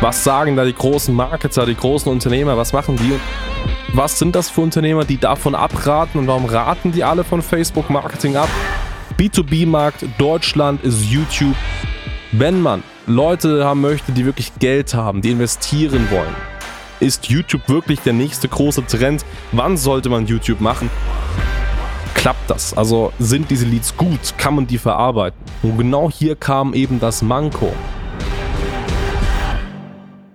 Was sagen da die großen Marketer, die großen Unternehmer? Was machen die? Was sind das für Unternehmer, die davon abraten und warum raten die alle von Facebook Marketing ab? B2B-Markt Deutschland ist YouTube. Wenn man Leute haben möchte, die wirklich Geld haben, die investieren wollen, ist YouTube wirklich der nächste große Trend? Wann sollte man YouTube machen? Klappt das? Also sind diese Leads gut? Kann man die verarbeiten? Und genau hier kam eben das Manko.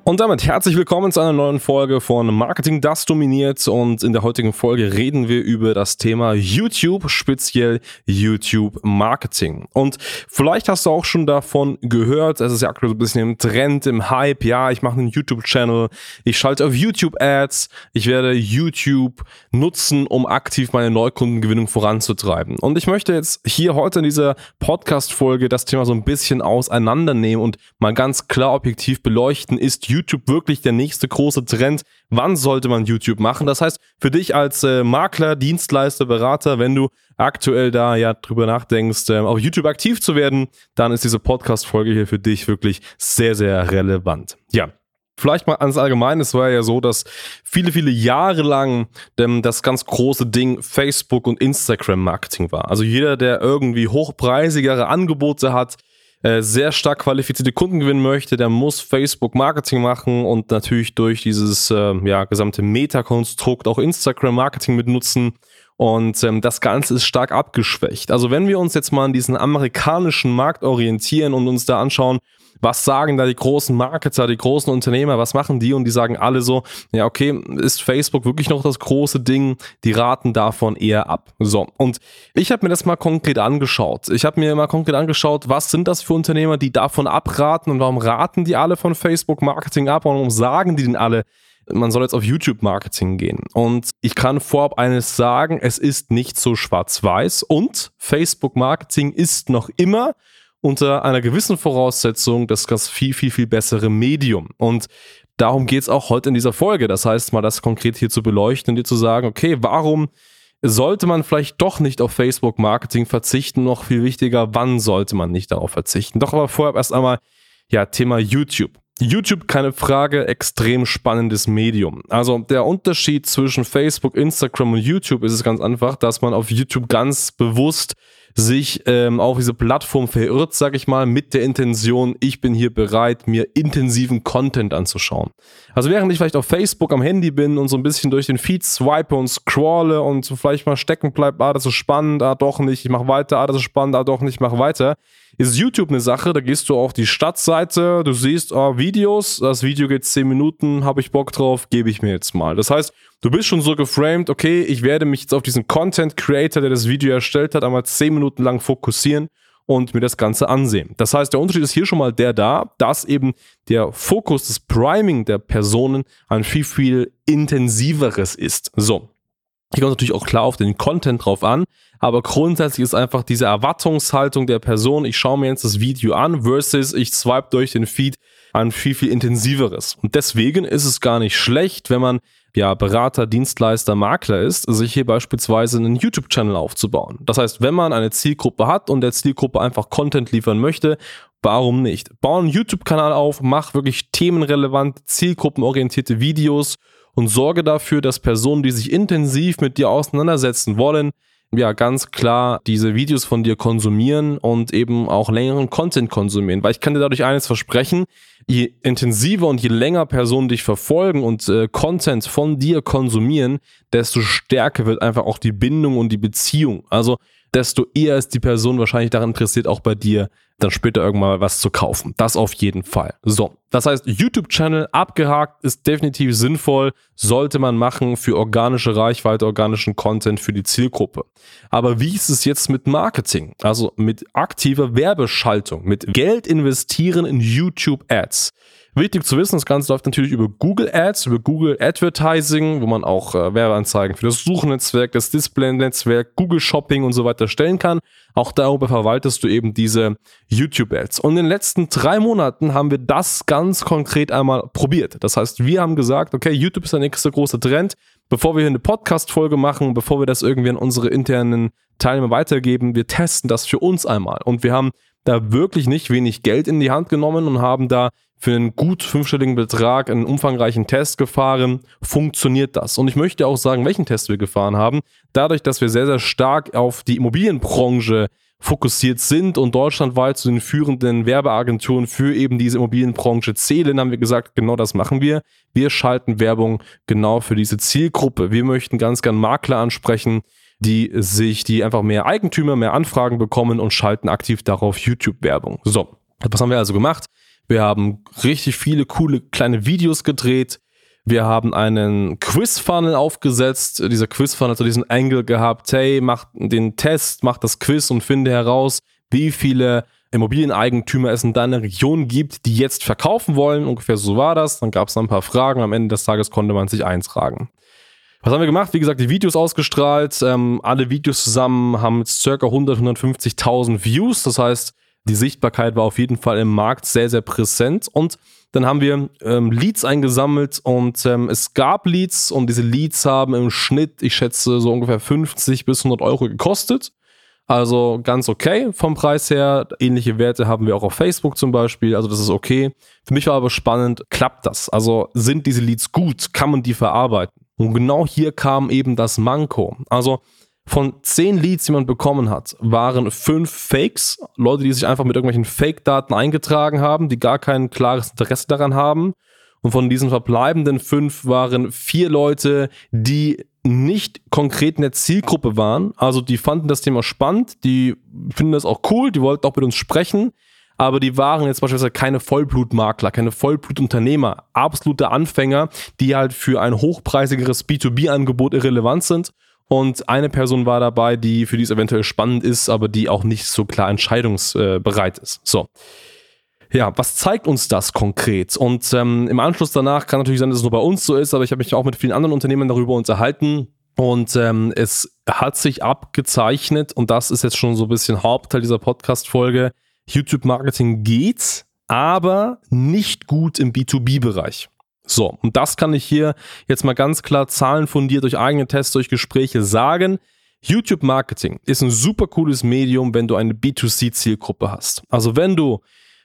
Und damit herzlich willkommen zu einer neuen Folge von Marketing das dominiert und in der heutigen Folge reden wir über das Thema YouTube, speziell YouTube Marketing. Und vielleicht hast du auch schon davon gehört, es ist ja aktuell so ein bisschen im Trend, im Hype, ja, ich mache einen YouTube-Channel, ich schalte auf YouTube Ads, ich werde YouTube nutzen, um aktiv meine Neukundengewinnung voranzutreiben. Und ich möchte jetzt hier heute in dieser Podcast-Folge das Thema so ein bisschen auseinandernehmen und mal ganz klar objektiv beleuchten, ist YouTube wirklich der nächste große Trend? Wann sollte man YouTube machen? Das heißt, für dich als äh, Makler, Dienstleister, Berater, wenn du aktuell da ja drüber nachdenkst, äh, auf YouTube aktiv zu werden, dann ist diese Podcast-Folge hier für dich wirklich sehr, sehr relevant. Ja, Vielleicht mal ans Allgemeine, es war ja so, dass viele, viele Jahre lang ähm, das ganz große Ding Facebook und Instagram Marketing war. Also jeder, der irgendwie hochpreisigere Angebote hat, äh, sehr stark qualifizierte Kunden gewinnen möchte, der muss Facebook Marketing machen und natürlich durch dieses äh, ja, gesamte Meta-Konstrukt auch Instagram Marketing mit nutzen. Und ähm, das Ganze ist stark abgeschwächt. Also wenn wir uns jetzt mal an diesen amerikanischen Markt orientieren und uns da anschauen, was sagen da die großen Marketer, die großen Unternehmer, was machen die? Und die sagen alle so, ja, okay, ist Facebook wirklich noch das große Ding? Die raten davon eher ab. So, und ich habe mir das mal konkret angeschaut. Ich habe mir mal konkret angeschaut, was sind das für Unternehmer, die davon abraten und warum raten die alle von Facebook Marketing ab und warum sagen die denn alle, man soll jetzt auf YouTube-Marketing gehen. Und ich kann vorab eines sagen, es ist nicht so schwarz-weiß und Facebook-Marketing ist noch immer unter einer gewissen Voraussetzung das, das viel, viel, viel bessere Medium. Und darum geht es auch heute in dieser Folge. Das heißt, mal das konkret hier zu beleuchten und dir zu sagen, okay, warum sollte man vielleicht doch nicht auf Facebook-Marketing verzichten? Noch viel wichtiger, wann sollte man nicht darauf verzichten? Doch aber vorher erst einmal, ja, Thema YouTube. YouTube, keine Frage, extrem spannendes Medium. Also der Unterschied zwischen Facebook, Instagram und YouTube ist es ganz einfach, dass man auf YouTube ganz bewusst sich ähm, auf diese Plattform verirrt, sag ich mal, mit der Intention, ich bin hier bereit, mir intensiven Content anzuschauen. Also während ich vielleicht auf Facebook am Handy bin und so ein bisschen durch den Feed swipe und scrolle und so vielleicht mal stecken bleibt, ah, das ist spannend, ah, doch nicht, ich mach weiter, ah, das ist spannend, ah, doch nicht, ich mach weiter, ist YouTube eine Sache, da gehst du auf die Stadtseite, du siehst ah, Videos, das Video geht 10 Minuten, habe ich Bock drauf, gebe ich mir jetzt mal. Das heißt, du bist schon so geframed, okay, ich werde mich jetzt auf diesen Content Creator, der das Video erstellt hat, einmal 10 Minuten lang fokussieren und mir das Ganze ansehen. Das heißt, der Unterschied ist hier schon mal der da, dass eben der Fokus des Priming der Personen ein viel, viel intensiveres ist. So. Hier kommt natürlich auch klar auf den Content drauf an, aber grundsätzlich ist einfach diese Erwartungshaltung der Person, ich schaue mir jetzt das Video an, versus ich swipe durch den Feed ein viel, viel intensiveres. Und deswegen ist es gar nicht schlecht, wenn man ja, Berater, Dienstleister, Makler ist, sich hier beispielsweise einen YouTube-Channel aufzubauen. Das heißt, wenn man eine Zielgruppe hat und der Zielgruppe einfach Content liefern möchte, warum nicht? Bau einen YouTube-Kanal auf, mach wirklich themenrelevant, zielgruppenorientierte Videos und sorge dafür, dass Personen, die sich intensiv mit dir auseinandersetzen wollen, ja ganz klar diese Videos von dir konsumieren und eben auch längeren Content konsumieren. Weil ich kann dir dadurch eines versprechen, je intensiver und je länger Personen dich verfolgen und äh, Content von dir konsumieren, desto stärker wird einfach auch die Bindung und die Beziehung. Also desto eher ist die Person wahrscheinlich daran interessiert, auch bei dir dann später irgendwann mal was zu kaufen. Das auf jeden Fall. So, das heißt, YouTube-Channel abgehakt ist definitiv sinnvoll, sollte man machen für organische Reichweite, organischen Content für die Zielgruppe. Aber wie ist es jetzt mit Marketing? Also mit aktiver Werbeschaltung, mit Geld investieren in YouTube-Ads. Wichtig zu wissen, das Ganze läuft natürlich über Google Ads, über Google Advertising, wo man auch äh, Werbeanzeigen für das Suchnetzwerk, das Display-Netzwerk, Google Shopping und so weiter stellen kann. Auch darüber verwaltest du eben diese YouTube Ads. Und in den letzten drei Monaten haben wir das ganz konkret einmal probiert. Das heißt, wir haben gesagt, okay, YouTube ist der nächste große Trend. Bevor wir hier eine Podcast-Folge machen, bevor wir das irgendwie an unsere internen Teilnehmer weitergeben, wir testen das für uns einmal. Und wir haben da wirklich nicht wenig Geld in die Hand genommen und haben da für einen gut fünfstelligen Betrag einen umfangreichen Test gefahren. Funktioniert das? Und ich möchte auch sagen, welchen Test wir gefahren haben. Dadurch, dass wir sehr, sehr stark auf die Immobilienbranche fokussiert sind und deutschlandweit zu den führenden Werbeagenturen für eben diese Immobilienbranche zählen, haben wir gesagt, genau das machen wir. Wir schalten Werbung genau für diese Zielgruppe. Wir möchten ganz gern Makler ansprechen, die sich, die einfach mehr Eigentümer, mehr Anfragen bekommen und schalten aktiv darauf YouTube-Werbung. So, was haben wir also gemacht? Wir haben richtig viele coole kleine Videos gedreht. Wir haben einen Quiz-Funnel aufgesetzt. Dieser Quiz-Funnel hat so diesen Angle gehabt, hey, mach den Test, mach das Quiz und finde heraus, wie viele Immobilieneigentümer es in deiner Region gibt, die jetzt verkaufen wollen. Ungefähr so war das. Dann gab es ein paar Fragen. Am Ende des Tages konnte man sich eintragen. Was haben wir gemacht? Wie gesagt, die Videos ausgestrahlt. Ähm, alle Videos zusammen haben jetzt circa 100, 150.000 Views. Das heißt, die Sichtbarkeit war auf jeden Fall im Markt sehr, sehr präsent. Und dann haben wir ähm, Leads eingesammelt und ähm, es gab Leads und diese Leads haben im Schnitt, ich schätze, so ungefähr 50 bis 100 Euro gekostet. Also ganz okay vom Preis her. Ähnliche Werte haben wir auch auf Facebook zum Beispiel. Also das ist okay. Für mich war aber spannend, klappt das? Also sind diese Leads gut? Kann man die verarbeiten? Und genau hier kam eben das Manko. Also von zehn Leads, die man bekommen hat, waren fünf Fakes. Leute, die sich einfach mit irgendwelchen Fake-Daten eingetragen haben, die gar kein klares Interesse daran haben. Und von diesen verbleibenden fünf waren vier Leute, die nicht konkret in der Zielgruppe waren. Also die fanden das Thema spannend, die finden das auch cool, die wollten auch mit uns sprechen. Aber die waren jetzt beispielsweise keine Vollblutmakler, keine Vollblutunternehmer, absolute Anfänger, die halt für ein hochpreisigeres B2B-Angebot irrelevant sind und eine Person war dabei, die für die es eventuell spannend ist, aber die auch nicht so klar entscheidungsbereit ist. So. Ja, was zeigt uns das konkret? Und ähm, im Anschluss danach kann natürlich sein, dass es nur bei uns so ist, aber ich habe mich auch mit vielen anderen Unternehmen darüber unterhalten. Und ähm, es hat sich abgezeichnet, und das ist jetzt schon so ein bisschen Hauptteil dieser Podcast-Folge, YouTube-Marketing geht, aber nicht gut im B2B-Bereich. So, und das kann ich hier jetzt mal ganz klar zahlenfundiert durch eigene Tests, durch Gespräche sagen. YouTube Marketing ist ein super cooles Medium, wenn du eine B2C-Zielgruppe hast. Also wenn du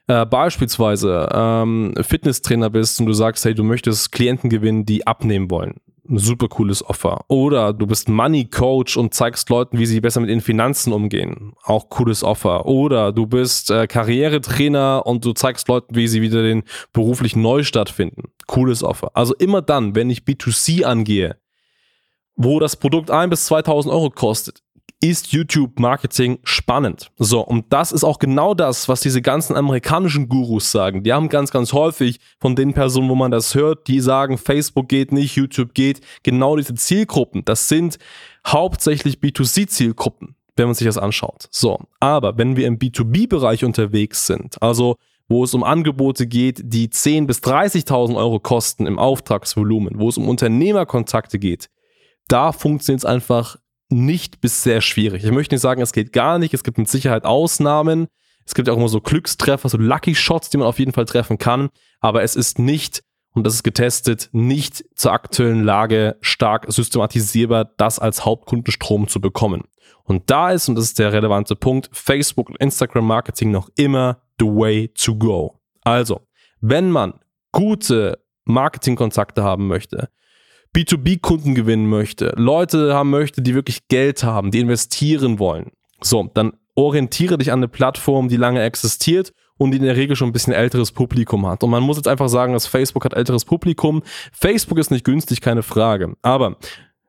äh, beispielsweise ähm, Fitnesstrainer bist und du sagst, hey, du möchtest Klienten gewinnen, die abnehmen wollen, ein super cooles Offer. Oder du bist Money Coach und zeigst Leuten, wie sie besser mit ihren Finanzen umgehen. Auch cooles Offer. Oder du bist äh, Karrieretrainer und du zeigst Leuten, wie sie wieder den beruflichen Neustart finden. Cooles Offer. Also immer dann, wenn ich B2C angehe, wo das Produkt ein bis 2000 Euro kostet, ist YouTube-Marketing spannend. So, und das ist auch genau das, was diese ganzen amerikanischen Gurus sagen. Die haben ganz, ganz häufig von den Personen, wo man das hört, die sagen, Facebook geht nicht, YouTube geht, genau diese Zielgruppen. Das sind hauptsächlich B2C-Zielgruppen, wenn man sich das anschaut. So, aber wenn wir im B2B-Bereich unterwegs sind, also wo es um Angebote geht, die 10.000 bis 30.000 Euro kosten im Auftragsvolumen, wo es um Unternehmerkontakte geht, da funktioniert es einfach nicht bis sehr schwierig. Ich möchte nicht sagen, es geht gar nicht. Es gibt mit Sicherheit Ausnahmen. Es gibt auch immer so Glückstreffer, so Lucky Shots, die man auf jeden Fall treffen kann. Aber es ist nicht, und das ist getestet, nicht zur aktuellen Lage stark systematisierbar, das als Hauptkundenstrom zu bekommen. Und da ist, und das ist der relevante Punkt, Facebook und Instagram Marketing noch immer the way to go. Also, wenn man gute Marketingkontakte haben möchte, B2B-Kunden gewinnen möchte, Leute haben möchte, die wirklich Geld haben, die investieren wollen, so, dann orientiere dich an eine Plattform, die lange existiert und die in der Regel schon ein bisschen älteres Publikum hat. Und man muss jetzt einfach sagen, dass Facebook hat älteres Publikum. Facebook ist nicht günstig, keine Frage. Aber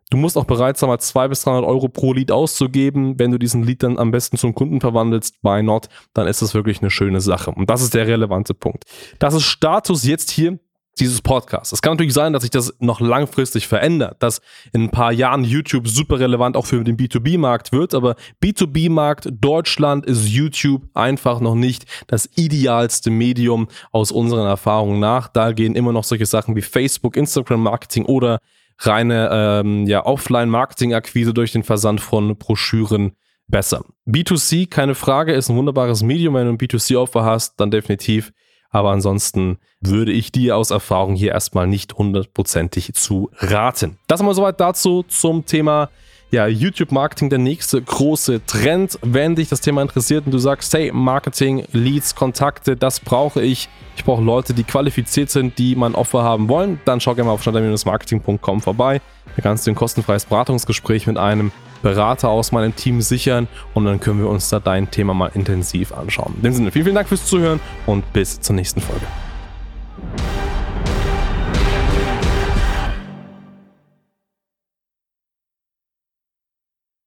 du musst auch bereit sein, mal 200 bis 300 Euro pro Lead auszugeben. Wenn du diesen Lead dann am besten zum Kunden verwandelst, why not? Dann ist das wirklich eine schöne Sache. Und das ist der relevante Punkt. Das ist Status jetzt hier dieses Podcasts. Es kann natürlich sein, dass sich das noch langfristig verändert, dass in ein paar Jahren YouTube super relevant auch für den B2B-Markt wird, aber B2B-Markt Deutschland ist YouTube einfach noch nicht das idealste Medium aus unseren Erfahrungen nach. Da gehen immer noch solche Sachen wie Facebook, Instagram-Marketing oder reine ähm, ja, Offline-Marketing-Akquise durch den Versand von Broschüren besser. B2C, keine Frage, ist ein wunderbares Medium. Wenn du ein B2C-Offer hast, dann definitiv aber ansonsten würde ich dir aus Erfahrung hier erstmal nicht hundertprozentig zu raten. Das mal soweit dazu zum Thema ja, YouTube-Marketing der nächste große Trend. Wenn dich das Thema interessiert und du sagst, hey, Marketing, Leads, Kontakte, das brauche ich. Ich brauche Leute, die qualifiziert sind, die mein Offer haben wollen. Dann schau gerne mal auf schneider-marketing.com vorbei. Da kannst du ein kostenfreies Beratungsgespräch mit einem Berater aus meinem Team sichern und dann können wir uns da dein Thema mal intensiv anschauen. In dem Sinne, vielen, vielen Dank fürs Zuhören und bis zur nächsten Folge.